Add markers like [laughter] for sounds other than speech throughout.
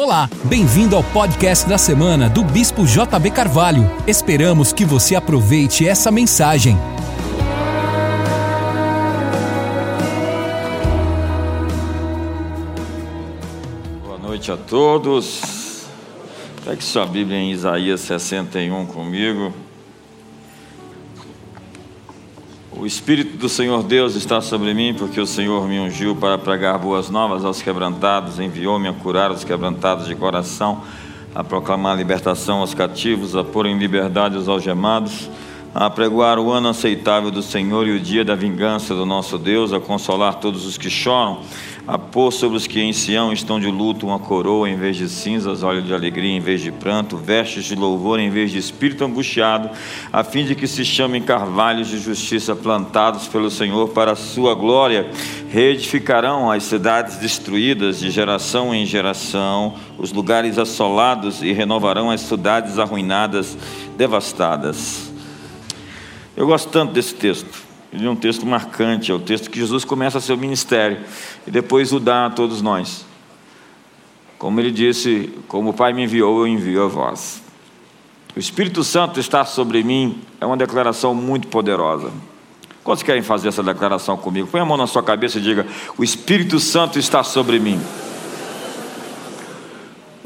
Olá, bem-vindo ao podcast da semana do Bispo JB Carvalho. Esperamos que você aproveite essa mensagem. Boa noite a todos. Pegue sua Bíblia em Isaías 61 comigo. O Espírito do Senhor Deus está sobre mim, porque o Senhor me ungiu para pregar boas novas aos quebrantados, enviou-me a curar os quebrantados de coração, a proclamar libertação aos cativos, a pôr em liberdade os algemados, a apregoar o ano aceitável do Senhor e o dia da vingança do nosso Deus, a consolar todos os que choram, a pôr sobre os que em Sião estão de luto uma coroa em vez de cinzas, óleo de alegria em vez de pranto, vestes de louvor em vez de espírito angustiado, a fim de que se chamem carvalhos de justiça plantados pelo Senhor para a sua glória. Reedificarão as cidades destruídas de geração em geração, os lugares assolados e renovarão as cidades arruinadas, devastadas. Eu gosto tanto desse texto. Ele é um texto marcante, é o texto que Jesus começa seu ministério e depois o dá a todos nós. Como ele disse, como o Pai me enviou, eu envio a vós. O Espírito Santo está sobre mim é uma declaração muito poderosa. Quantos querem fazer essa declaração comigo? Põe a mão na sua cabeça e diga: O Espírito Santo está sobre mim.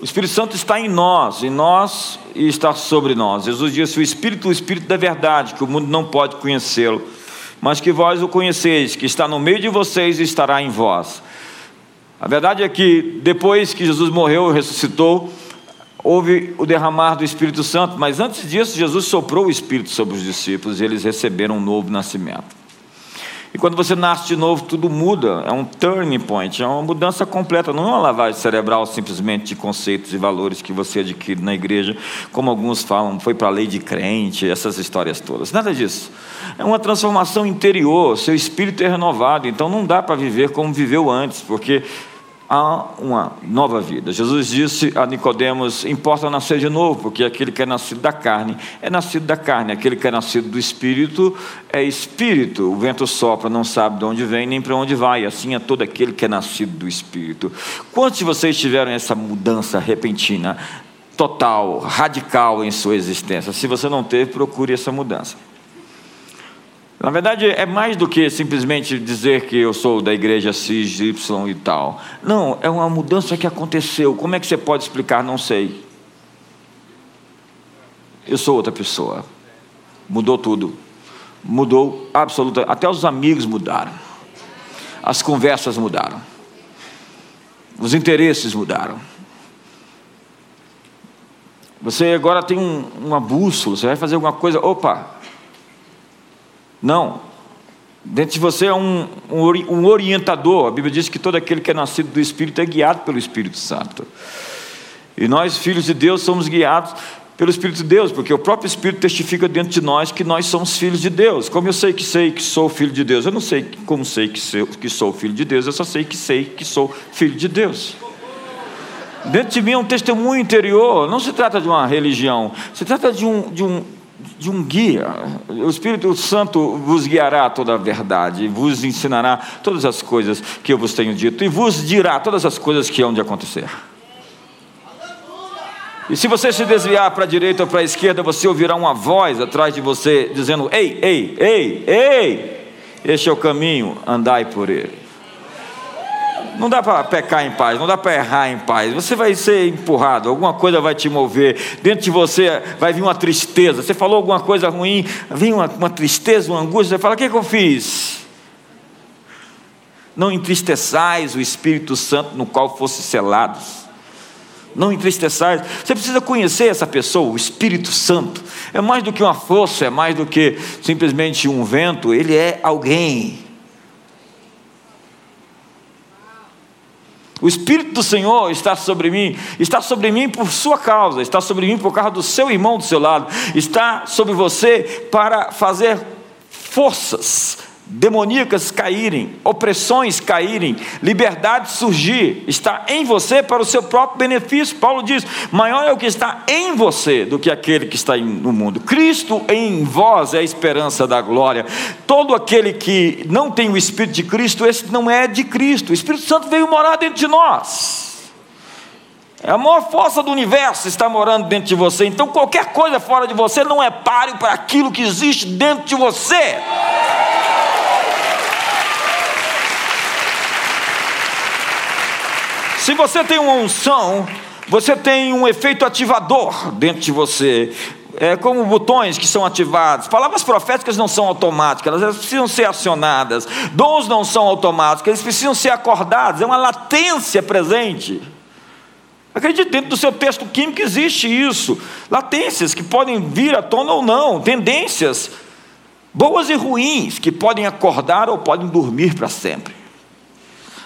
O Espírito Santo está em nós, em nós e está sobre nós. Jesus disse: O Espírito, o Espírito da verdade, que o mundo não pode conhecê-lo mas que vós o conheceis, que está no meio de vocês e estará em vós. A verdade é que depois que Jesus morreu e ressuscitou, houve o derramar do Espírito Santo, mas antes disso, Jesus soprou o Espírito sobre os discípulos e eles receberam um novo nascimento. E quando você nasce de novo, tudo muda, é um turning point, é uma mudança completa, não é uma lavagem cerebral simplesmente de conceitos e valores que você adquire na igreja, como alguns falam, foi para a lei de crente, essas histórias todas. Nada disso. É uma transformação interior, seu espírito é renovado, então não dá para viver como viveu antes, porque há uma nova vida. Jesus disse a Nicodemos: importa nascer de novo, porque aquele que é nascido da carne é nascido da carne, aquele que é nascido do espírito é espírito. O vento sopra, não sabe de onde vem nem para onde vai. Assim é todo aquele que é nascido do espírito. Quantos de vocês tiveram essa mudança repentina, total, radical em sua existência? Se você não teve, procure essa mudança. Na verdade, é mais do que simplesmente dizer que eu sou da igreja X, Y e tal. Não, é uma mudança que aconteceu. Como é que você pode explicar? Não sei. Eu sou outra pessoa. Mudou tudo. Mudou absolutamente. Até os amigos mudaram. As conversas mudaram. Os interesses mudaram. Você agora tem um, uma bússola, você vai fazer alguma coisa, opa, não. Dentro de você é um, um, orientador. A Bíblia diz que todo aquele que é nascido do Espírito é guiado pelo Espírito Santo. E nós, filhos de Deus, somos guiados pelo Espírito de Deus, porque o próprio Espírito testifica dentro de nós que nós somos filhos de Deus. Como eu sei que sei que sou filho de Deus? Eu não sei como sei que sou, que sou filho de Deus, eu só sei que sei que sou filho de Deus. Dentro de mim é um testemunho interior, não se trata de uma religião, se trata de um, de um, de um guia. O Espírito Santo vos guiará a toda a verdade, vos ensinará todas as coisas que eu vos tenho dito, e vos dirá todas as coisas que hão de acontecer. E se você se desviar para a direita ou para a esquerda, você ouvirá uma voz atrás de você dizendo: Ei, ei, ei, ei, este é o caminho, andai por ele. Não dá para pecar em paz, não dá para errar em paz. Você vai ser empurrado, alguma coisa vai te mover. Dentro de você vai vir uma tristeza. Você falou alguma coisa ruim, vem uma, uma tristeza, uma angústia. Você fala: O que, é que eu fiz? Não entristeçais o Espírito Santo no qual fosse selados. Não entristeçais. Você precisa conhecer essa pessoa, o Espírito Santo. É mais do que uma força, é mais do que simplesmente um vento. Ele é alguém. O Espírito do Senhor está sobre mim, está sobre mim por sua causa, está sobre mim por causa do seu irmão do seu lado, está sobre você para fazer forças demoníacas caírem, opressões caírem, liberdade surgir, está em você para o seu próprio benefício. Paulo diz: maior é o que está em você do que aquele que está no mundo. Cristo em vós é a esperança da glória. Todo aquele que não tem o Espírito de Cristo, esse não é de Cristo. O Espírito Santo veio morar dentro de nós. A maior força do universo está morando dentro de você. Então qualquer coisa fora de você não é páreo para aquilo que existe dentro de você. Se você tem uma unção, você tem um efeito ativador dentro de você. É como botões que são ativados. Palavras proféticas não são automáticas, elas precisam ser acionadas. Dons não são automáticos, eles precisam ser acordados. É uma latência presente. Acredite, dentro do seu texto químico existe isso. Latências que podem vir à tona ou não, tendências boas e ruins que podem acordar ou podem dormir para sempre.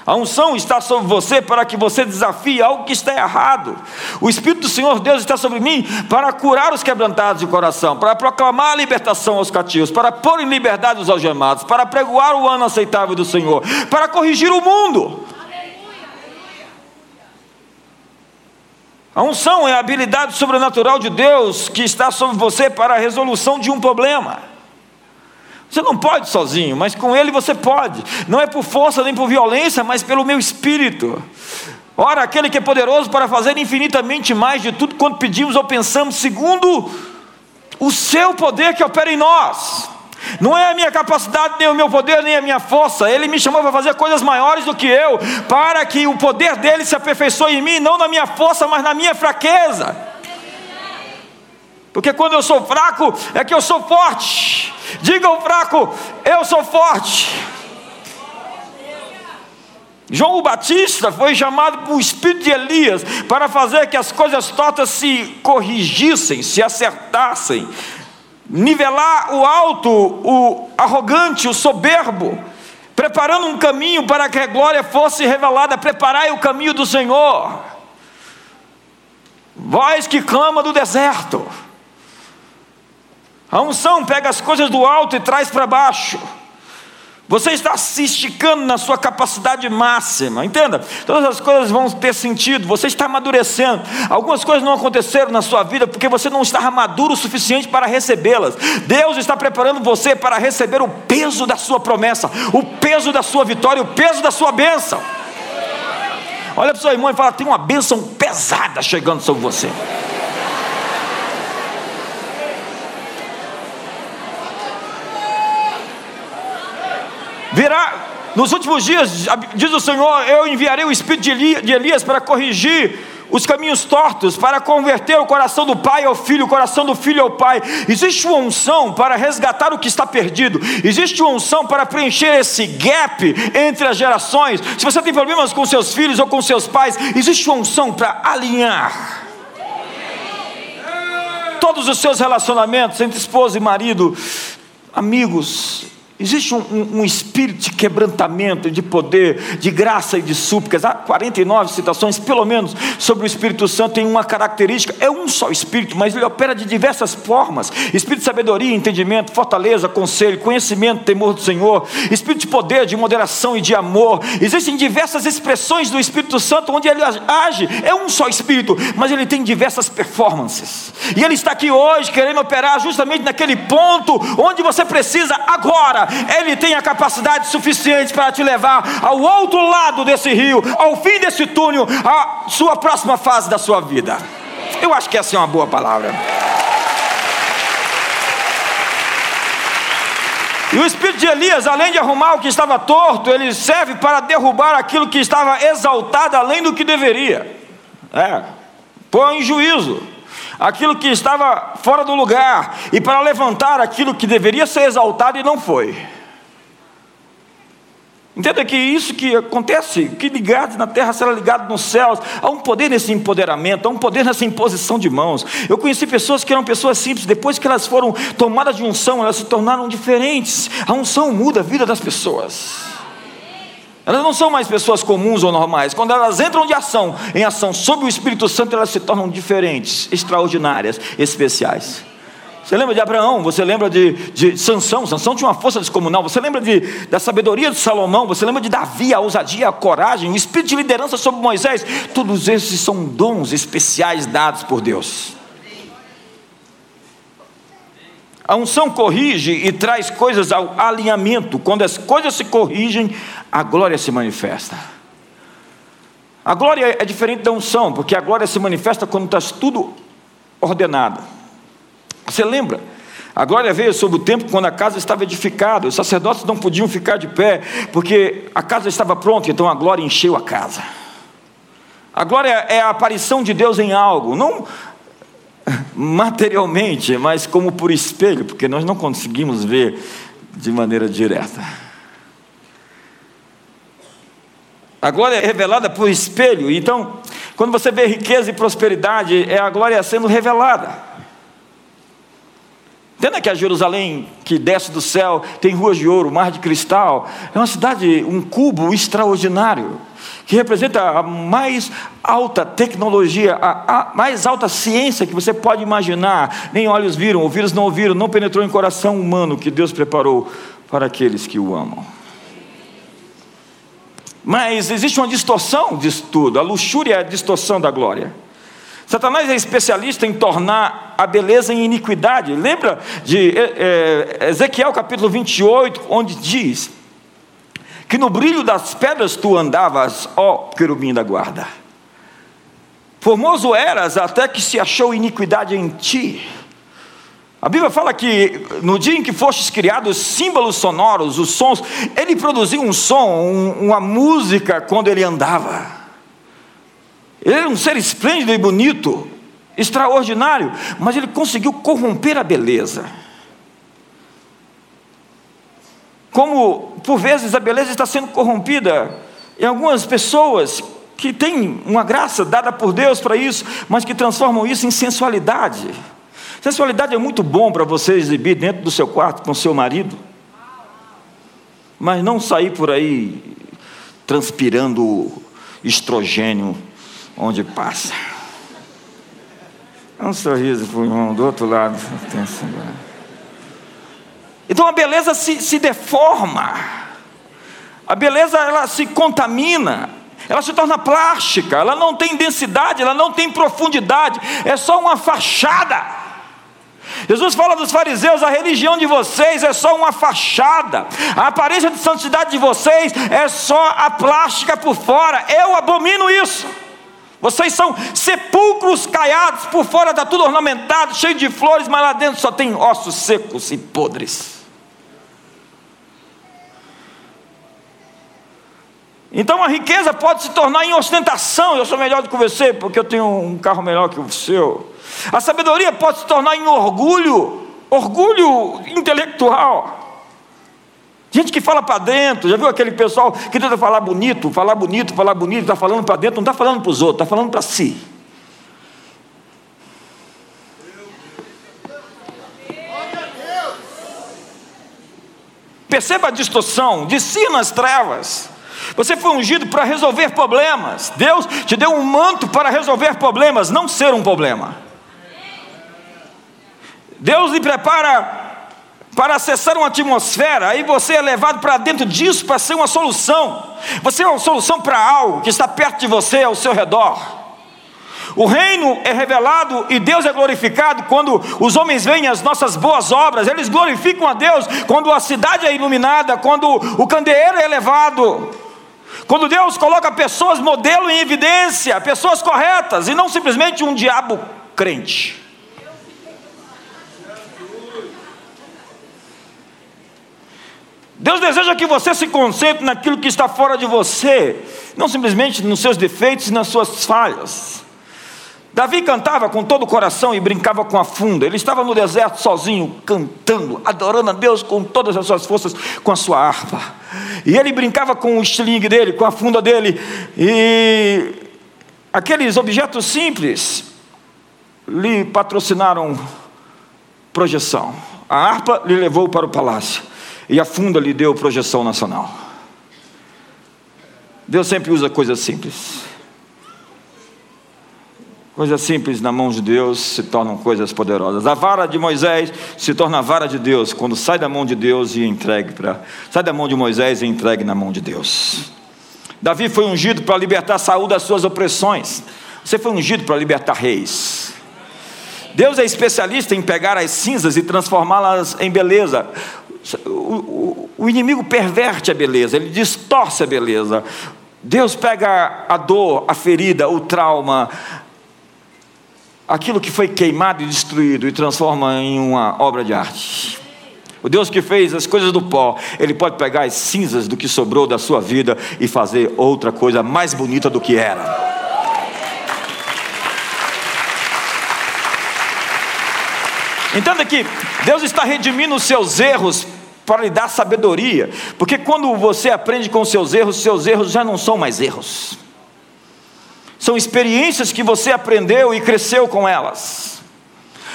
A unção está sobre você para que você desafie algo que está errado. O Espírito do Senhor Deus está sobre mim para curar os quebrantados de coração, para proclamar a libertação aos cativos, para pôr em liberdade os algemados, para pregoar o ano aceitável do Senhor, para corrigir o mundo. A unção é a habilidade sobrenatural de Deus que está sobre você para a resolução de um problema. Você não pode sozinho, mas com Ele você pode. Não é por força nem por violência, mas pelo meu espírito. Ora, aquele que é poderoso para fazer infinitamente mais de tudo quanto pedimos ou pensamos, segundo o seu poder que opera em nós. Não é a minha capacidade, nem o meu poder, nem a minha força. Ele me chamou para fazer coisas maiores do que eu, para que o poder dele se aperfeiçoe em mim, não na minha força, mas na minha fraqueza. Porque quando eu sou fraco, é que eu sou forte. Diga ao fraco, eu sou forte. João Batista foi chamado por espírito de Elias para fazer que as coisas tortas se corrigissem, se acertassem, nivelar o alto, o arrogante, o soberbo, preparando um caminho para que a glória fosse revelada. Preparai o caminho do Senhor. Voz que clama do deserto. A unção pega as coisas do alto e traz para baixo. Você está se esticando na sua capacidade máxima, entenda? Todas as coisas vão ter sentido, você está amadurecendo. Algumas coisas não aconteceram na sua vida porque você não está maduro o suficiente para recebê-las. Deus está preparando você para receber o peso da sua promessa, o peso da sua vitória, o peso da sua bênção. Olha para o seu irmão e fala: tem uma bênção pesada chegando sobre você. Virá, nos últimos dias, diz o Senhor, eu enviarei o espírito de Elias para corrigir os caminhos tortos, para converter o coração do pai ao filho, o coração do filho ao pai. Existe uma unção para resgatar o que está perdido, existe uma unção para preencher esse gap entre as gerações. Se você tem problemas com seus filhos ou com seus pais, existe uma unção para alinhar todos os seus relacionamentos entre esposa e marido, amigos, Existe um, um, um, espírito de quebrantamento, de poder, de graça e de súplicas. Há 49 citações, pelo menos, sobre o Espírito Santo. Tem uma característica: é um só Espírito, mas ele opera de diversas formas: Espírito de sabedoria, entendimento, fortaleza, conselho, conhecimento, temor do Senhor, Espírito de poder, de moderação e de amor. Existem diversas expressões do Espírito Santo onde ele age. É um só Espírito, mas ele tem diversas performances. E ele está aqui hoje querendo operar justamente naquele ponto onde você precisa agora ele tem a capacidade suficiente para te levar ao outro lado desse rio, ao fim desse túnel, à sua próxima fase da sua vida. Eu acho que essa é uma boa palavra. E o espírito de Elias, além de arrumar o que estava torto, ele serve para derrubar aquilo que estava exaltado além do que deveria. É, põe em juízo aquilo que estava fora do lugar e para levantar aquilo que deveria ser exaltado e não foi. Entenda que isso que acontece, que ligado na terra será ligado nos céus. Há um poder nesse empoderamento, há um poder nessa imposição de mãos. Eu conheci pessoas que eram pessoas simples, depois que elas foram tomadas de unção, elas se tornaram diferentes. A unção muda a vida das pessoas. Elas não são mais pessoas comuns ou normais. Quando elas entram de ação em ação sob o Espírito Santo, elas se tornam diferentes, extraordinárias, especiais. Você lembra de Abraão? Você lembra de, de Sansão? Sansão tinha uma força descomunal. Você lembra de, da sabedoria de Salomão? Você lembra de Davi, a ousadia, a coragem, o espírito de liderança sobre Moisés? Todos esses são dons especiais dados por Deus. A unção corrige e traz coisas ao alinhamento. Quando as coisas se corrigem, a glória se manifesta. A glória é diferente da unção, porque a glória se manifesta quando está tudo ordenado. Você lembra? A glória veio sobre o tempo quando a casa estava edificada, os sacerdotes não podiam ficar de pé, porque a casa estava pronta, então a glória encheu a casa. A glória é a aparição de Deus em algo, não materialmente, mas como por espelho, porque nós não conseguimos ver de maneira direta. A glória é revelada por espelho, então, quando você vê riqueza e prosperidade, é a glória sendo revelada. Entenda que a Jerusalém que desce do céu tem ruas de ouro, mar de cristal. É uma cidade, um cubo extraordinário, que representa a mais alta tecnologia, a, a, mais alta ciência que você pode imaginar. Nem olhos viram, ouvidos não ouviram, não penetrou em coração humano que Deus preparou para aqueles que o amam. Mas existe uma distorção disso tudo. A luxúria é a distorção da glória. Satanás é especialista em tornar a beleza em iniquidade. Lembra de é, é, Ezequiel capítulo 28, onde diz que no brilho das pedras tu andavas, ó querubim da guarda. Formoso eras até que se achou iniquidade em ti. A Bíblia fala que no dia em que fostes criados, símbolos sonoros, os sons, ele produziu um som, uma música quando ele andava. Ele era um ser esplêndido e bonito, extraordinário, mas ele conseguiu corromper a beleza. Como por vezes a beleza está sendo corrompida em algumas pessoas que têm uma graça dada por Deus para isso, mas que transformam isso em sensualidade. Sensualidade é muito bom para você exibir dentro do seu quarto com seu marido, mas não sair por aí transpirando estrogênio onde passa. É um sorriso para o irmão do outro lado. Então a beleza se, se deforma, a beleza ela se contamina, ela se torna plástica, ela não tem densidade, ela não tem profundidade, é só uma fachada. Jesus fala dos fariseus: a religião de vocês é só uma fachada, a aparência de santidade de vocês é só a plástica por fora. Eu abomino isso. Vocês são sepulcros caiados, por fora está tudo ornamentado, cheio de flores, mas lá dentro só tem ossos secos e podres. Então a riqueza pode se tornar em ostentação. Eu sou melhor do que você porque eu tenho um carro melhor que o seu. A sabedoria pode se tornar em orgulho, orgulho intelectual. Gente que fala para dentro, já viu aquele pessoal que tenta falar bonito, falar bonito, falar bonito, está falando para dentro, não está falando para os outros, está falando para si. Perceba a distorção, de si nas trevas. Você foi ungido para resolver problemas. Deus te deu um manto para resolver problemas, não ser um problema. Deus lhe prepara para acessar uma atmosfera, aí você é levado para dentro disso para ser uma solução. Você é uma solução para algo que está perto de você, ao seu redor. O reino é revelado e Deus é glorificado quando os homens veem as nossas boas obras, eles glorificam a Deus quando a cidade é iluminada, quando o candeeiro é elevado, quando Deus coloca pessoas modelo em evidência, pessoas corretas e não simplesmente um diabo crente. Deus deseja que você se concentre naquilo que está fora de você, não simplesmente nos seus defeitos e nas suas falhas. Davi cantava com todo o coração e brincava com a funda. Ele estava no deserto sozinho, cantando, adorando a Deus com todas as suas forças, com a sua harpa. E ele brincava com o estilingue dele, com a funda dele. E aqueles objetos simples lhe patrocinaram projeção. A harpa lhe levou para o palácio e a funda lhe deu projeção nacional. Deus sempre usa coisas simples. Coisas simples na mão de Deus se tornam coisas poderosas. A vara de Moisés se torna a vara de Deus quando sai da mão de Deus e entregue para. Sai da mão de Moisés e entregue na mão de Deus. Davi foi ungido para libertar Saúl das suas opressões. Você foi ungido para libertar reis. Deus é especialista em pegar as cinzas e transformá-las em beleza. O, o, o inimigo perverte a beleza, ele distorce a beleza. Deus pega a dor, a ferida, o trauma, aquilo que foi queimado e destruído e transforma em uma obra de arte. O Deus que fez as coisas do pó, Ele pode pegar as cinzas do que sobrou da sua vida e fazer outra coisa mais bonita do que era. Entenda que Deus está redimindo os seus erros para lhe dar sabedoria, porque quando você aprende com seus erros, seus erros já não são mais erros. São experiências que você aprendeu e cresceu com elas.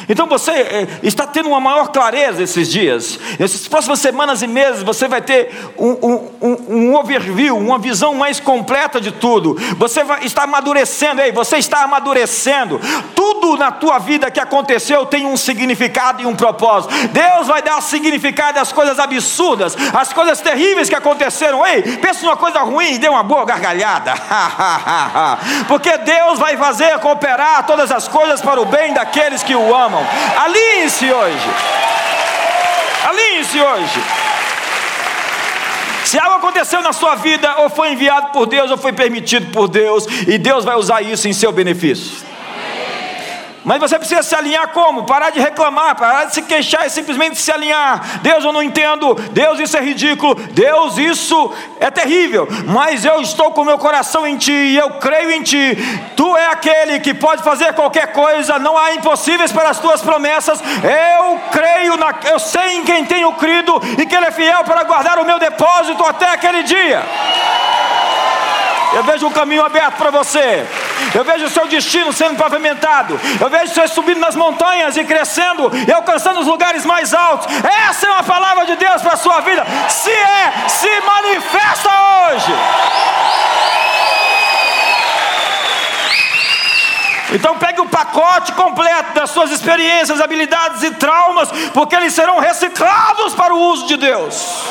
Então você eh, está tendo uma maior clareza esses dias. Nessas próximas semanas e meses você vai ter um, um, um, overview, uma visão mais completa de tudo. Você vai estar amadurecendo, ei, você está amadurecendo. Tudo na tua vida que aconteceu tem um significado e um propósito. Deus vai dar significado às coisas absurdas, às coisas terríveis que aconteceram. Ei, pense numa coisa ruim e dê uma boa gargalhada. [laughs] Porque Deus vai fazer cooperar todas as coisas para o bem daqueles que o amam amam. Alinhe-se hoje. Alinhe-se hoje. Se algo aconteceu na sua vida, ou foi enviado por Deus, ou foi permitido por Deus, e Deus vai usar isso em seu benefício. Mas você precisa se alinhar como? Parar de reclamar, parar de se queixar e simplesmente se alinhar. Deus, eu não entendo. Deus, isso é ridículo. Deus, isso é terrível. Mas eu estou com meu coração em Ti e eu creio em Ti. Tu é aquele que pode fazer qualquer coisa. Não há impossíveis para as Tuas promessas. Eu creio, na, eu sei em quem tenho crido e que Ele é fiel para guardar o meu depósito até aquele dia. Eu vejo um caminho aberto para você. Eu vejo o seu destino sendo pavimentado. Eu vejo você subindo nas montanhas e crescendo e alcançando os lugares mais altos. Essa é uma palavra de Deus para a sua vida. Se é, se manifesta hoje. Então pegue o pacote completo das suas experiências, habilidades e traumas, porque eles serão reciclados para o uso de Deus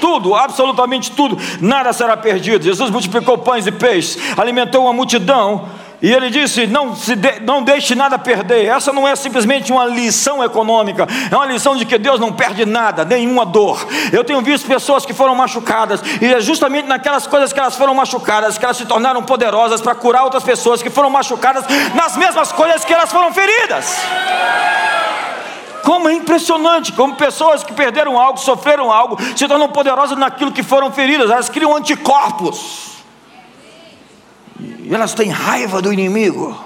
tudo, absolutamente tudo, nada será perdido. Jesus multiplicou pães e peixes, alimentou uma multidão. E ele disse: não, se de, não deixe nada perder. Essa não é simplesmente uma lição econômica, é uma lição de que Deus não perde nada, nenhuma dor. Eu tenho visto pessoas que foram machucadas, e é justamente naquelas coisas que elas foram machucadas que elas se tornaram poderosas para curar outras pessoas que foram machucadas nas mesmas coisas que elas foram feridas. Como é impressionante, como pessoas que perderam algo, sofreram algo, se tornam poderosas naquilo que foram feridas, elas criam anticorpos. E elas têm raiva do inimigo.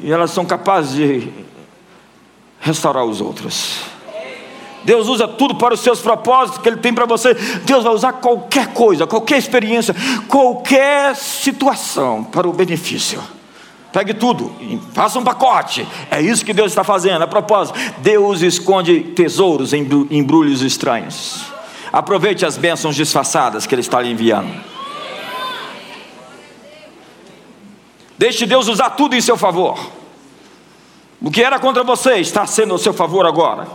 E elas são capazes de restaurar os outros. Deus usa tudo para os seus propósitos que Ele tem para você. Deus vai usar qualquer coisa, qualquer experiência, qualquer situação para o benefício. Pegue tudo, faça um pacote. É isso que Deus está fazendo. A propósito, Deus esconde tesouros em embrulhos estranhos. Aproveite as bênçãos disfarçadas que Ele está lhe enviando. Deixe Deus usar tudo em seu favor. O que era contra você está sendo ao seu favor agora.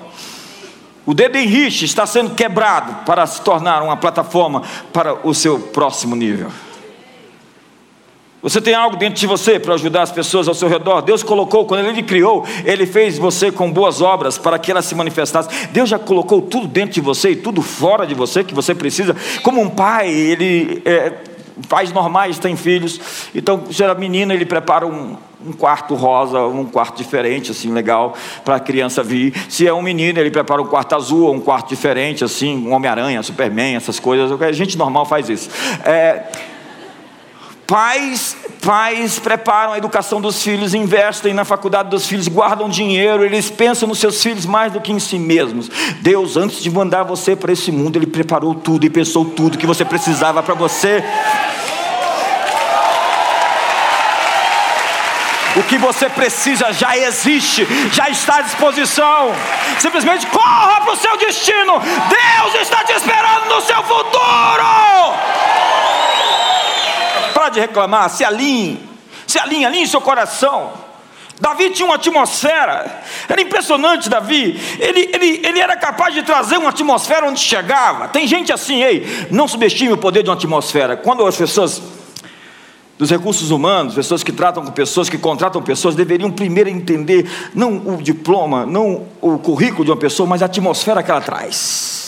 O dedo Henrique está sendo quebrado para se tornar uma plataforma para o seu próximo nível. Você tem algo dentro de você para ajudar as pessoas ao seu redor. Deus colocou, quando Ele criou, Ele fez você com boas obras para que elas se manifestassem. Deus já colocou tudo dentro de você e tudo fora de você que você precisa. Como um pai, Ele. É, pais normais têm filhos, então, se era menina, ele prepara um, um quarto rosa, um quarto diferente, assim, legal, para a criança vir. Se é um menino, ele prepara um quarto azul, um quarto diferente, assim, um Homem-Aranha, Superman, essas coisas. A gente normal faz isso. É, Pais, pais preparam a educação dos filhos, investem na faculdade dos filhos, guardam dinheiro, eles pensam nos seus filhos mais do que em si mesmos. Deus, antes de mandar você para esse mundo, Ele preparou tudo e pensou tudo que você precisava para você. O que você precisa já existe, já está à disposição. Simplesmente corra para o seu destino. Deus está te esperando no seu futuro de reclamar, se alinhe, se alinhe, alinhe seu coração. Davi tinha uma atmosfera, era impressionante, Davi. Ele, ele, ele era capaz de trazer uma atmosfera onde chegava. Tem gente assim, ei, não subestime o poder de uma atmosfera. Quando as pessoas dos recursos humanos, pessoas que tratam com pessoas, que contratam pessoas, deveriam primeiro entender não o diploma, não o currículo de uma pessoa, mas a atmosfera que ela traz.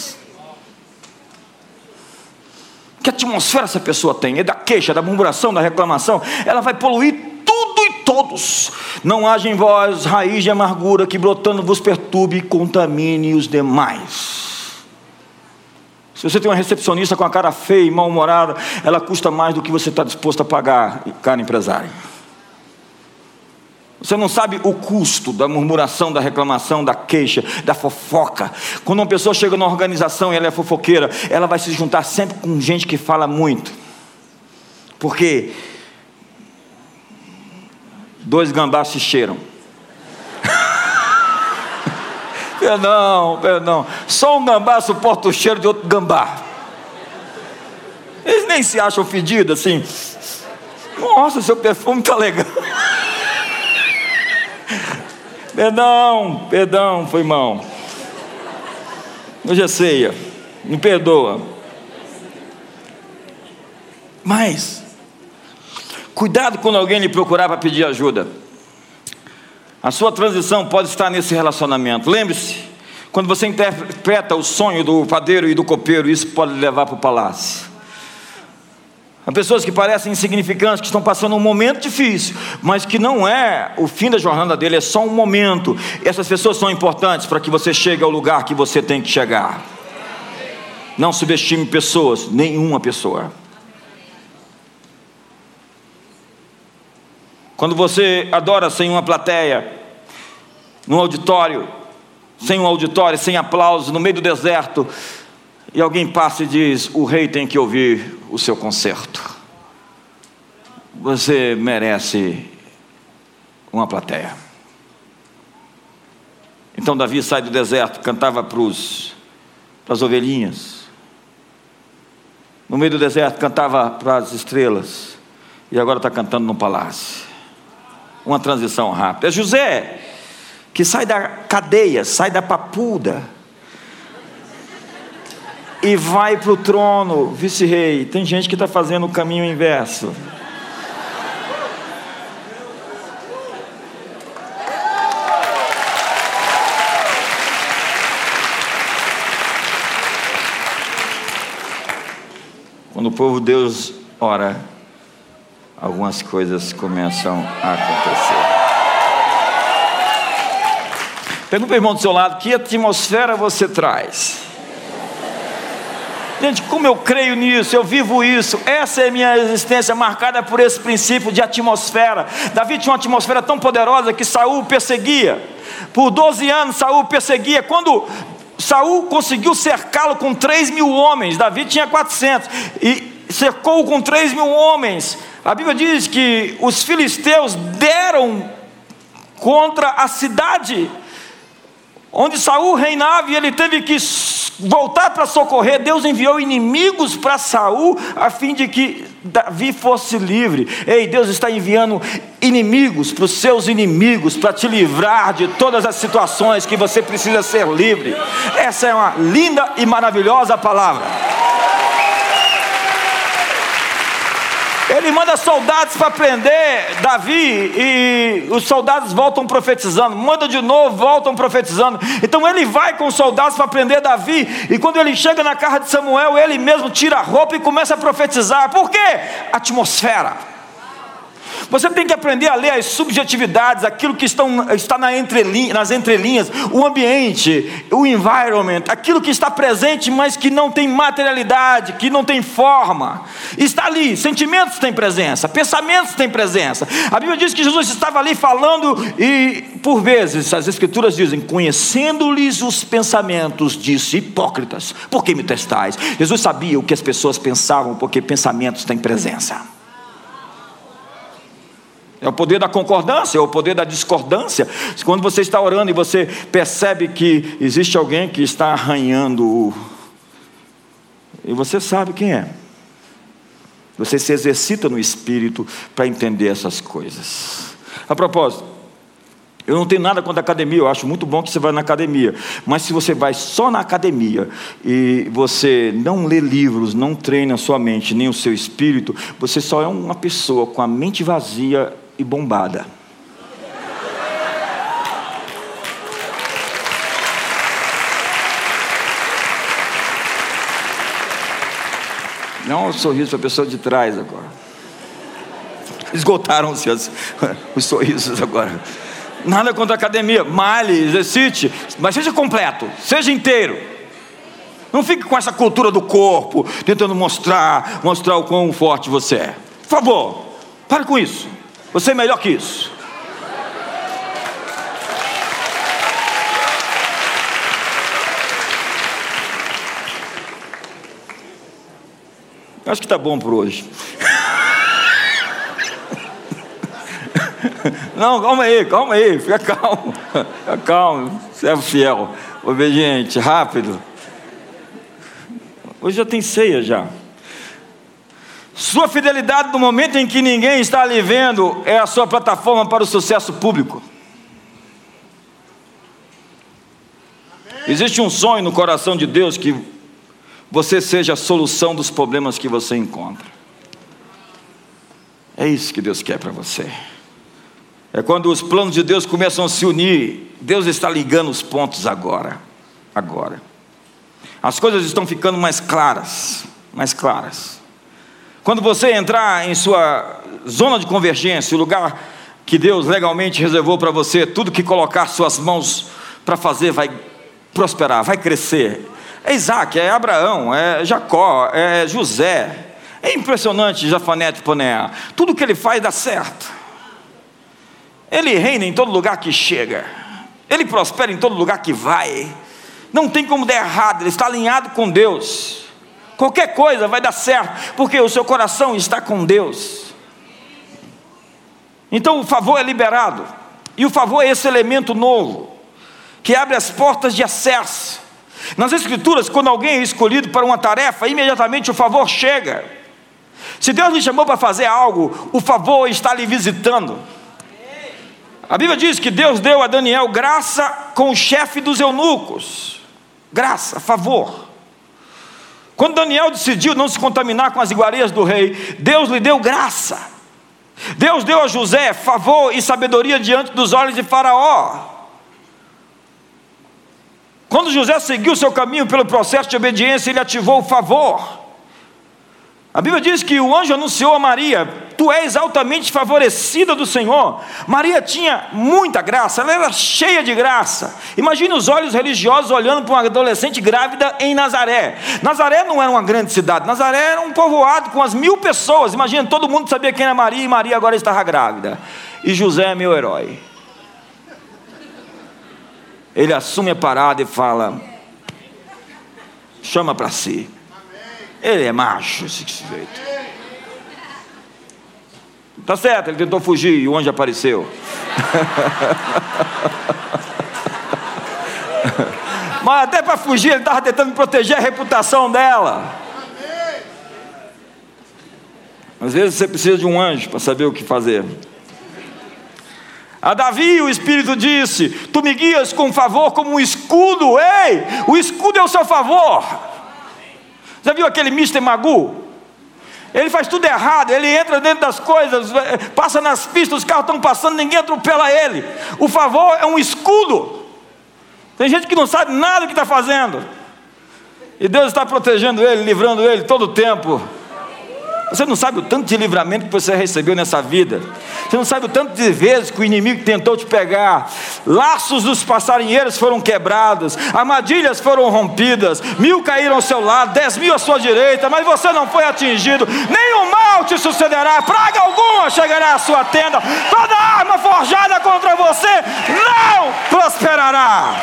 Que atmosfera essa pessoa tem? É da queixa, da murmuração, da reclamação. Ela vai poluir tudo e todos. Não haja em vós raiz de amargura que brotando vos perturbe e contamine os demais. Se você tem uma recepcionista com a cara feia e mal-humorada, ela custa mais do que você está disposto a pagar, cara empresário. Você não sabe o custo da murmuração, da reclamação, da queixa, da fofoca. Quando uma pessoa chega numa organização e ela é fofoqueira, ela vai se juntar sempre com gente que fala muito. Porque dois gambás se cheiram. [laughs] perdão, perdão. Só um gambá suporta o cheiro de outro gambá. Eles nem se acham fedidos assim. Nossa, seu perfume está legal. [laughs] Perdão, perdão, foi mal. Hoje é ceia, me perdoa. Mas, cuidado quando alguém lhe procurar para pedir ajuda. A sua transição pode estar nesse relacionamento. Lembre-se, quando você interpreta o sonho do padeiro e do copeiro, isso pode levar para o palácio. Há pessoas que parecem insignificantes, que estão passando um momento difícil, mas que não é o fim da jornada dele, é só um momento. Essas pessoas são importantes para que você chegue ao lugar que você tem que chegar. Não subestime pessoas, nenhuma pessoa. Quando você adora sem uma plateia, num auditório, sem um auditório, sem aplauso, no meio do deserto, e alguém passa e diz: O rei tem que ouvir o seu concerto. Você merece uma plateia. Então Davi sai do deserto, cantava para as ovelhinhas. No meio do deserto, cantava para as estrelas. E agora está cantando no palácio. Uma transição rápida. É José que sai da cadeia, sai da papuda e vai para o trono, vice-rei. Tem gente que está fazendo o caminho inverso. Quando o povo de Deus ora, algumas coisas começam a acontecer. Pergunta para o irmão do seu lado: que atmosfera você traz? Gente, como eu creio nisso, eu vivo isso. Essa é a minha existência marcada por esse princípio de atmosfera. Davi tinha uma atmosfera tão poderosa que Saul perseguia. Por 12 anos Saul perseguia. Quando Saul conseguiu cercá-lo com 3 mil homens, Davi tinha 400 e cercou com 3 mil homens. A Bíblia diz que os filisteus deram contra a cidade onde Saul reinava e ele teve que voltar para socorrer, Deus enviou inimigos para Saul a fim de que Davi fosse livre. Ei, Deus está enviando inimigos para os seus inimigos para te livrar de todas as situações que você precisa ser livre. Essa é uma linda e maravilhosa palavra. Ele manda soldados para prender Davi e os soldados voltam profetizando. Manda de novo, voltam profetizando. Então ele vai com os soldados para prender Davi. E quando ele chega na casa de Samuel, ele mesmo tira a roupa e começa a profetizar. Por quê? Atmosfera. Você tem que aprender a ler as subjetividades, aquilo que estão, está na entrelinha, nas entrelinhas, o ambiente, o environment, aquilo que está presente, mas que não tem materialidade, que não tem forma. Está ali, sentimentos têm presença, pensamentos têm presença. A Bíblia diz que Jesus estava ali falando e, por vezes, as Escrituras dizem: conhecendo-lhes os pensamentos, disse hipócritas, por que me testais? Jesus sabia o que as pessoas pensavam, porque pensamentos têm presença. É o poder da concordância, é o poder da discordância. Quando você está orando e você percebe que existe alguém que está arranhando, e você sabe quem é. Você se exercita no espírito para entender essas coisas. A propósito, eu não tenho nada contra a academia, eu acho muito bom que você vá na academia. Mas se você vai só na academia e você não lê livros, não treina a sua mente, nem o seu espírito, você só é uma pessoa com a mente vazia e bombada. Dá um sorriso para a pessoa de trás agora. Esgotaram-se os sorrisos agora. Nada contra a academia. Male, exercite, mas seja completo, seja inteiro. Não fique com essa cultura do corpo, tentando mostrar, mostrar o quão forte você é. Por favor, pare com isso. Você é melhor que isso. Acho que está bom por hoje. [laughs] Não, calma aí, calma aí, fica calmo. Fica calmo, servo fiel. Obediente, rápido. Hoje já tem ceia já. Sua fidelidade no momento em que ninguém está lhe vendo é a sua plataforma para o sucesso público. Existe um sonho no coração de Deus que você seja a solução dos problemas que você encontra. É isso que Deus quer para você. É quando os planos de Deus começam a se unir. Deus está ligando os pontos agora. Agora. As coisas estão ficando mais claras. Mais claras. Quando você entrar em sua zona de convergência, o lugar que Deus legalmente reservou para você, tudo que colocar suas mãos para fazer vai prosperar, vai crescer, é Isaac, é Abraão, é Jacó, é José. É impressionante Jafanete Poneá. Tudo que ele faz dá certo. Ele reina em todo lugar que chega. Ele prospera em todo lugar que vai. Não tem como dar errado, ele está alinhado com Deus. Qualquer coisa vai dar certo, porque o seu coração está com Deus. Então o favor é liberado. E o favor é esse elemento novo que abre as portas de acesso nas Escrituras, quando alguém é escolhido para uma tarefa, imediatamente o favor chega. Se Deus lhe chamou para fazer algo, o favor está lhe visitando. A Bíblia diz que Deus deu a Daniel graça com o chefe dos eunucos. Graça, favor. Quando Daniel decidiu não se contaminar com as iguarias do rei, Deus lhe deu graça. Deus deu a José favor e sabedoria diante dos olhos de Faraó. Quando José seguiu seu caminho pelo processo de obediência, ele ativou o favor. A Bíblia diz que o anjo anunciou a Maria: Tu és altamente favorecida do Senhor. Maria tinha muita graça, ela era cheia de graça. Imagine os olhos religiosos olhando para uma adolescente grávida em Nazaré. Nazaré não era uma grande cidade, Nazaré era um povoado com as mil pessoas. Imagina, todo mundo sabia quem era Maria e Maria agora estava grávida. E José é meu herói ele assume a parada e fala: chama para si. Ele é macho, esse sujeito. Tá certo, ele tentou fugir e o anjo apareceu. [laughs] Mas até para fugir, ele estava tentando proteger a reputação dela. Às vezes você precisa de um anjo para saber o que fazer. A Davi o Espírito disse: Tu me guias com favor como um escudo. Ei, o escudo é o seu favor. Já viu aquele Mr. Magu? Ele faz tudo errado, ele entra dentro das coisas, eh, passa nas pistas, os carros estão passando, ninguém atropela ele. O favor é um escudo. Tem gente que não sabe nada do que está fazendo. E Deus está protegendo ele, livrando ele todo o tempo. Você não sabe o tanto de livramento que você recebeu nessa vida. Você não sabe o tanto de vezes que o inimigo tentou te pegar. Laços dos passarinheiros foram quebrados, armadilhas foram rompidas, mil caíram ao seu lado, dez mil à sua direita, mas você não foi atingido. Nenhum mal te sucederá, praga alguma chegará à sua tenda. Toda arma forjada contra você não prosperará.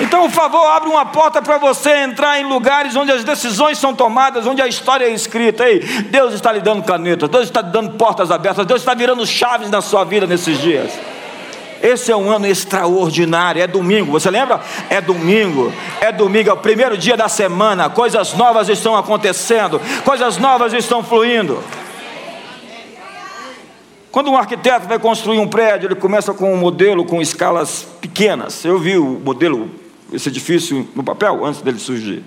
Então, o favor abre uma porta para você entrar em lugares onde as decisões são tomadas, onde a história é escrita. Ei, Deus está lhe dando caneta, Deus está lhe dando portas abertas, Deus está virando chaves na sua vida nesses dias. Esse é um ano extraordinário. É domingo, você lembra? É domingo, é domingo, é o primeiro dia da semana. Coisas novas estão acontecendo, coisas novas estão fluindo. Quando um arquiteto vai construir um prédio, ele começa com um modelo com escalas pequenas. Eu vi o modelo esse edifício no papel antes dele surgir.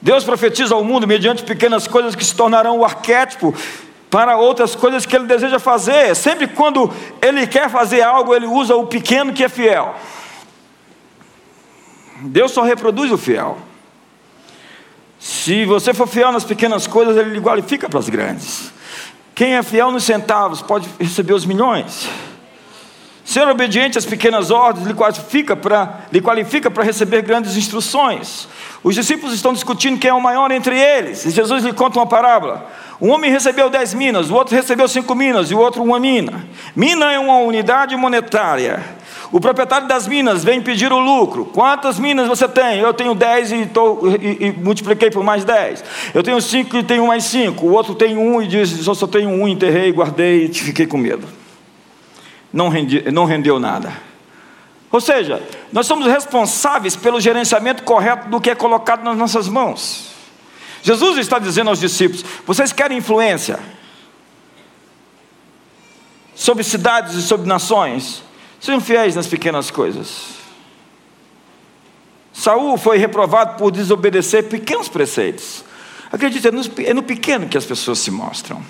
Deus profetiza ao mundo mediante pequenas coisas que se tornarão o arquétipo para outras coisas que ele deseja fazer. Sempre quando ele quer fazer algo, ele usa o pequeno que é fiel. Deus só reproduz o fiel. Se você for fiel nas pequenas coisas, ele lhe qualifica para as grandes. Quem é fiel nos centavos pode receber os milhões. Ser obediente às pequenas ordens lhe qualifica para lhe qualifica para receber grandes instruções. Os discípulos estão discutindo quem é o maior entre eles. E Jesus lhe conta uma parábola. Um homem recebeu dez minas, o outro recebeu cinco minas e o outro uma mina. Mina é uma unidade monetária. O proprietário das minas vem pedir o lucro. Quantas minas você tem? Eu tenho dez e, tô, e, e multipliquei por mais dez. Eu tenho cinco e tenho mais cinco. O outro tem um e diz: Eu só tenho um, enterrei, guardei e fiquei com medo. Não, rendi, não rendeu nada. Ou seja, nós somos responsáveis pelo gerenciamento correto do que é colocado nas nossas mãos. Jesus está dizendo aos discípulos: Vocês querem influência sobre cidades e sobre nações? Sejam fiéis nas pequenas coisas. Saul foi reprovado por desobedecer pequenos preceitos. Acredite, é, é no pequeno que as pessoas se mostram.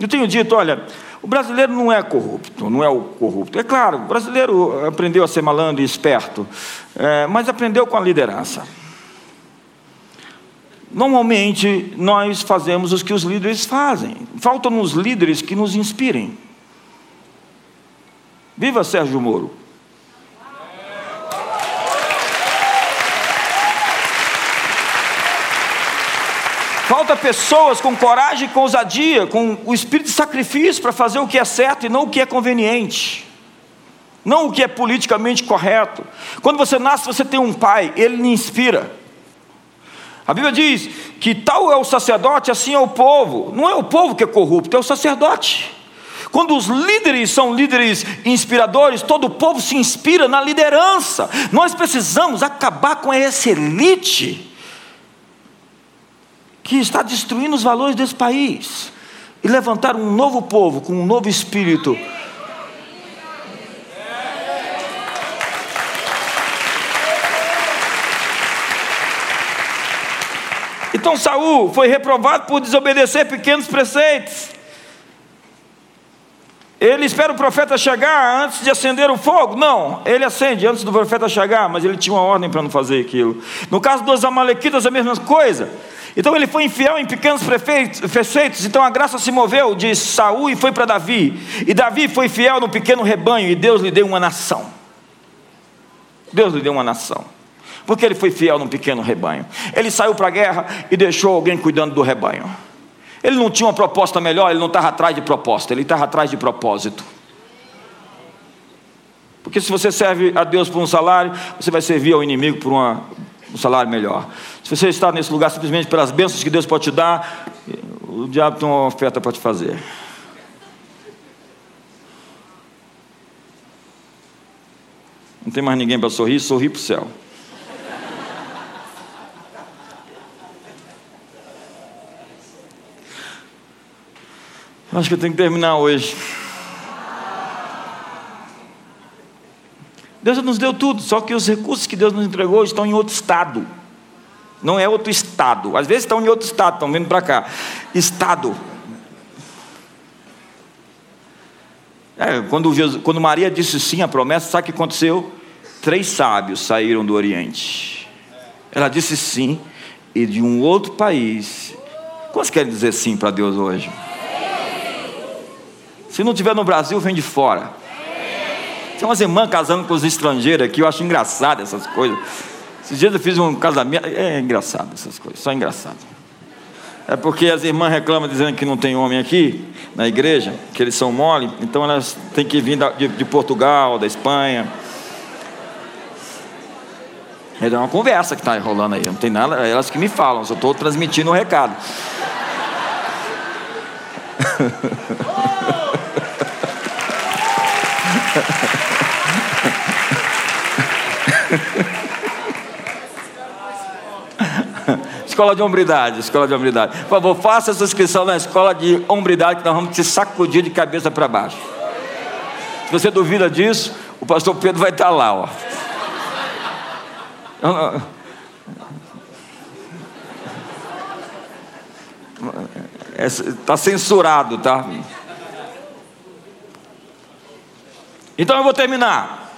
Eu tenho dito, olha, o brasileiro não é corrupto, não é o corrupto. É claro, o brasileiro aprendeu a ser malandro e esperto, é, mas aprendeu com a liderança. Normalmente nós fazemos o que os líderes fazem. Faltam-nos líderes que nos inspirem. Viva Sérgio Moro. Falta pessoas com coragem, com ousadia, com o espírito de sacrifício para fazer o que é certo e não o que é conveniente. Não o que é politicamente correto. Quando você nasce, você tem um pai, ele lhe inspira. A Bíblia diz que tal é o sacerdote, assim é o povo. Não é o povo que é corrupto, é o sacerdote. Quando os líderes são líderes inspiradores, todo o povo se inspira na liderança. Nós precisamos acabar com essa elite que está destruindo os valores desse país e levantar um novo povo com um novo espírito. Então Saul foi reprovado por desobedecer pequenos preceitos. Ele espera o profeta chegar antes de acender o fogo? Não, ele acende antes do profeta chegar, mas ele tinha uma ordem para não fazer aquilo. No caso dos Amalequitas, a mesma coisa. Então ele foi infiel em pequenos preceitos, então a graça se moveu de Saul e foi para Davi. E Davi foi fiel no pequeno rebanho, e Deus lhe deu uma nação. Deus lhe deu uma nação. Porque ele foi fiel no pequeno rebanho. Ele saiu para a guerra e deixou alguém cuidando do rebanho. Ele não tinha uma proposta melhor, ele não estava atrás de proposta, ele estava atrás de propósito. Porque se você serve a Deus por um salário, você vai servir ao inimigo por uma, um salário melhor. Se você está nesse lugar simplesmente pelas bênçãos que Deus pode te dar, o diabo tem uma oferta para te fazer. Não tem mais ninguém para sorrir, sorri para o céu. Acho que eu tenho que terminar hoje. Deus nos deu tudo, só que os recursos que Deus nos entregou estão em outro estado. Não é outro estado. Às vezes estão em outro estado, estão vindo para cá. Estado. É, quando, Jesus, quando Maria disse sim à promessa, sabe o que aconteceu? Três sábios saíram do Oriente. Ela disse sim, e de um outro país. Quantos querem dizer sim para Deus hoje? Se não tiver no Brasil, vem de fora. Tem umas irmãs casando com os estrangeiros aqui, eu acho engraçado essas coisas. Esses dias eu fiz um casamento, é engraçado essas coisas, só engraçado. É porque as irmãs reclamam dizendo que não tem homem aqui na igreja, que eles são mole, então elas têm que vir de, Portugal, da Espanha. É uma conversa que está rolando aí, não tem nada, é elas que me falam, só estou transmitindo o um recado. [laughs] escola de hombridade, escola de hombridade. Por favor, faça essa inscrição na escola de hombridade que nós vamos te sacudir de cabeça para baixo. Se você duvida disso, o pastor Pedro vai estar lá, ó. Está censurado, tá? Então eu vou terminar.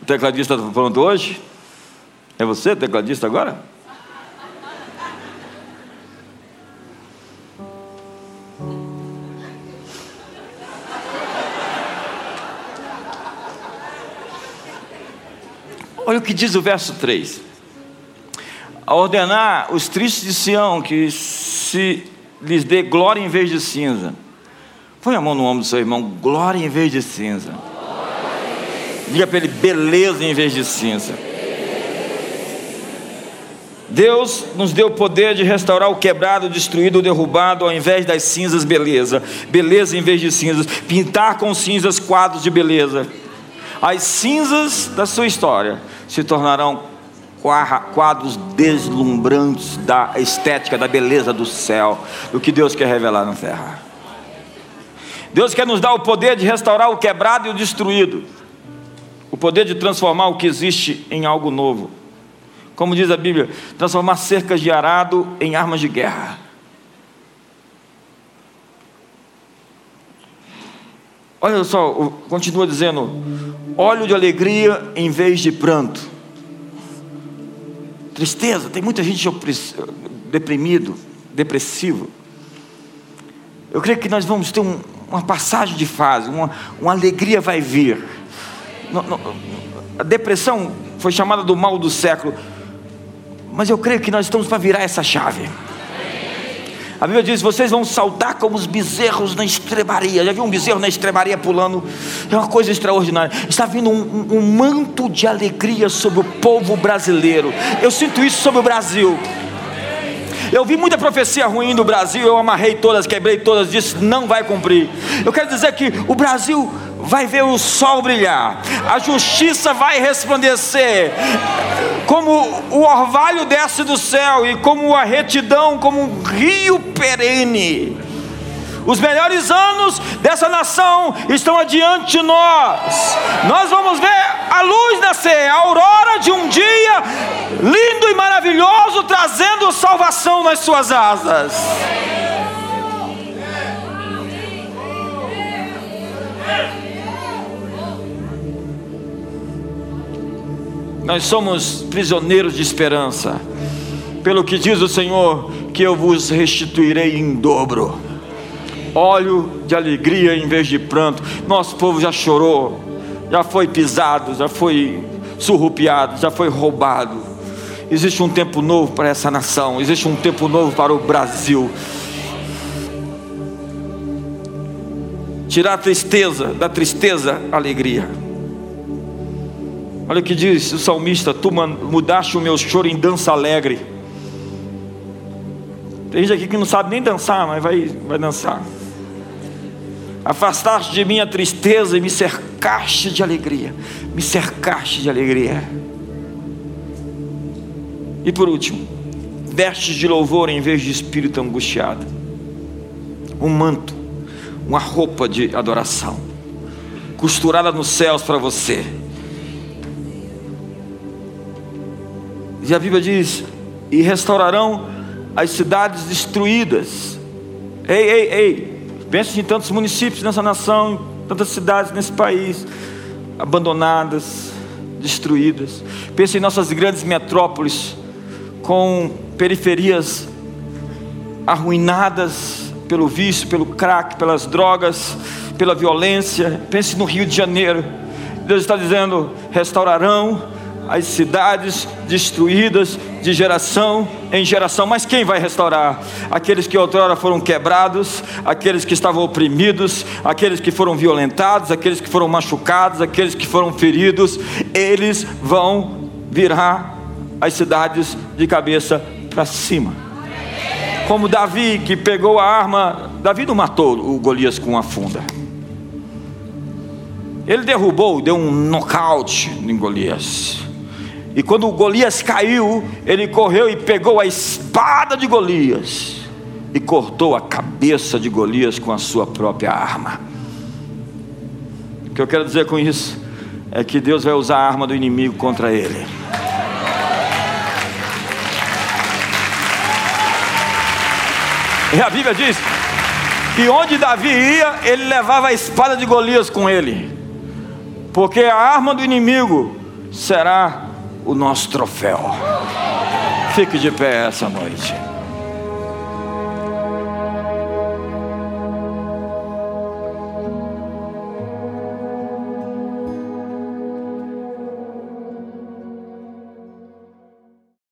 O tecladista está pronto hoje? É você, tecladista, agora? Olha o que diz o verso 3. A ordenar os tristes de Sião que se lhes dê glória em vez de cinza. Põe a mão no ombro do seu irmão, glória em vez de cinza. Diga para ele, beleza em vez de cinza. Deus nos deu o poder de restaurar o quebrado, o destruído, o derrubado, ao invés das cinzas, beleza. Beleza em vez de cinzas. Pintar com cinzas quadros de beleza. As cinzas da sua história se tornarão quadros deslumbrantes da estética, da beleza do céu, do que Deus quer revelar na terra. Deus quer nos dar o poder de restaurar o quebrado e o destruído, o poder de transformar o que existe em algo novo. Como diz a Bíblia, transformar cercas de arado em armas de guerra. Olha só, continua dizendo: óleo de alegria em vez de pranto. Tristeza, tem muita gente deprimido, depressivo. Eu creio que nós vamos ter um, uma passagem de fase, uma, uma alegria vai vir. No, no, a depressão foi chamada do mal do século, mas eu creio que nós estamos para virar essa chave. A Bíblia diz: vocês vão saltar como os bezerros na estrebaria. Já viu um bezerro na estrebaria pulando? É uma coisa extraordinária. Está vindo um, um, um manto de alegria sobre o povo brasileiro. Eu sinto isso sobre o Brasil. Eu vi muita profecia ruim do Brasil, eu amarrei todas, quebrei todas, disse não vai cumprir. Eu quero dizer que o Brasil vai ver o sol brilhar, a justiça vai resplandecer, como o orvalho desce do céu e como a retidão, como um rio perene. Os melhores anos dessa nação estão adiante de nós. Nós vamos ver a luz nascer, a aurora de um dia lindo e maravilhoso, trazendo salvação nas suas asas. Nós somos prisioneiros de esperança. Pelo que diz o Senhor, que eu vos restituirei em dobro. Óleo de alegria em vez de pranto. Nosso povo já chorou, já foi pisado, já foi surrupiado, já foi roubado. Existe um tempo novo para essa nação, existe um tempo novo para o Brasil. Tirar a tristeza, da tristeza, alegria. Olha o que diz o salmista: Tu mudaste o meu choro em dança alegre. Tem gente aqui que não sabe nem dançar, mas vai, vai dançar. Afastaste de mim a tristeza e me cercaste de alegria. Me cercaste de alegria. E por último, vestes de louvor em vez de espírito angustiado. Um manto, uma roupa de adoração, costurada nos céus para você E a Bíblia diz: e restaurarão as cidades destruídas. Ei, ei, ei. Pense em tantos municípios nessa nação, tantas cidades nesse país, abandonadas, destruídas. Pense em nossas grandes metrópoles, com periferias arruinadas pelo vício, pelo crack, pelas drogas, pela violência. Pense no Rio de Janeiro. Deus está dizendo: restaurarão as cidades destruídas de geração em geração. Mas quem vai restaurar? Aqueles que outrora foram quebrados, aqueles que estavam oprimidos, aqueles que foram violentados, aqueles que foram machucados, aqueles que foram feridos, eles vão virar as cidades de cabeça para cima. Como Davi que pegou a arma, Davi não matou o Golias com a funda. Ele derrubou, deu um nocaute em Golias. E quando Golias caiu, ele correu e pegou a espada de Golias e cortou a cabeça de Golias com a sua própria arma. O que eu quero dizer com isso é que Deus vai usar a arma do inimigo contra ele. E a Bíblia diz que onde Davi ia, ele levava a espada de Golias com ele, porque a arma do inimigo será o nosso troféu. Fique de pé essa noite.